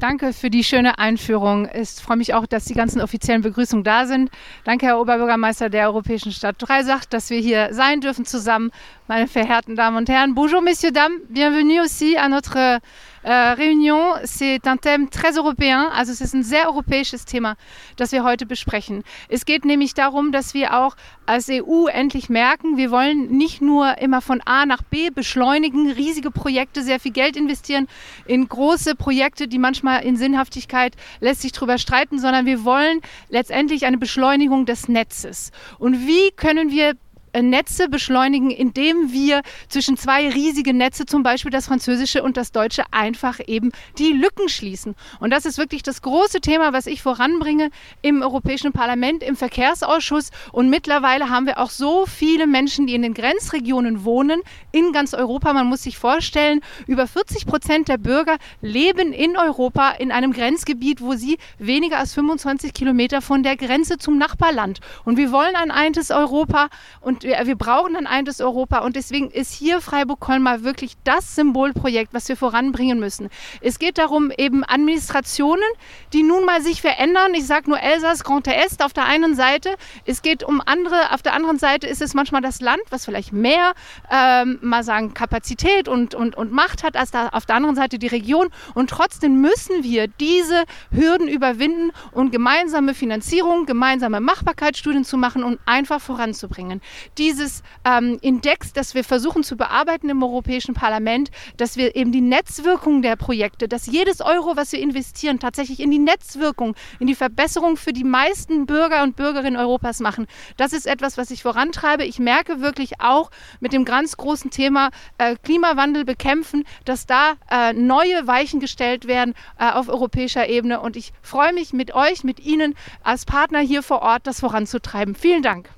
Danke für die schöne Einführung. Ich freue mich auch, dass die ganzen offiziellen Begrüßungen da sind. Danke, Herr Oberbürgermeister der Europäischen Stadt Dreisach, dass wir hier sein dürfen zusammen. Meine verehrten Damen und Herren, bonjour, messieurs, dames. Bienvenue aussi à notre äh, Réunion. C'est un thème très européen, also es ist ein sehr europäisches Thema, das wir heute besprechen. Es geht nämlich darum, dass wir auch als EU endlich merken, wir wollen nicht nur immer von A nach B beschleunigen, riesige Projekte, sehr viel Geld investieren in große Projekte, die manchmal in Sinnhaftigkeit lässt sich drüber streiten, sondern wir wollen letztendlich eine Beschleunigung des Netzes. Und wie können wir Netze beschleunigen, indem wir zwischen zwei riesigen Netze, zum Beispiel das französische und das deutsche, einfach eben die Lücken schließen. Und das ist wirklich das große Thema, was ich voranbringe im Europäischen Parlament, im Verkehrsausschuss. Und mittlerweile haben wir auch so viele Menschen, die in den Grenzregionen wohnen, in ganz Europa. Man muss sich vorstellen, über 40 Prozent der Bürger leben in Europa in einem Grenzgebiet, wo sie weniger als 25 Kilometer von der Grenze zum Nachbarland. Und wir wollen ein eintes Europa wir, wir brauchen ein eintes Europa und deswegen ist hier Freiburg-Colmar wirklich das Symbolprojekt, was wir voranbringen müssen. Es geht darum, eben Administrationen, die nun mal sich verändern. Ich sage nur Elsass, Grand Est auf der einen Seite. Es geht um andere, auf der anderen Seite ist es manchmal das Land, was vielleicht mehr, ähm, mal sagen, Kapazität und, und, und Macht hat, als da, auf der anderen Seite die Region. Und trotzdem müssen wir diese Hürden überwinden und gemeinsame Finanzierung, gemeinsame Machbarkeitsstudien zu machen und einfach voranzubringen dieses ähm, Index, das wir versuchen zu bearbeiten im Europäischen Parlament, dass wir eben die Netzwirkung der Projekte, dass jedes Euro, was wir investieren, tatsächlich in die Netzwirkung, in die Verbesserung für die meisten Bürger und Bürgerinnen Europas machen. Das ist etwas, was ich vorantreibe. Ich merke wirklich auch mit dem ganz großen Thema äh, Klimawandel bekämpfen, dass da äh, neue Weichen gestellt werden äh, auf europäischer Ebene. Und ich freue mich mit euch, mit Ihnen als Partner hier vor Ort, das voranzutreiben. Vielen Dank.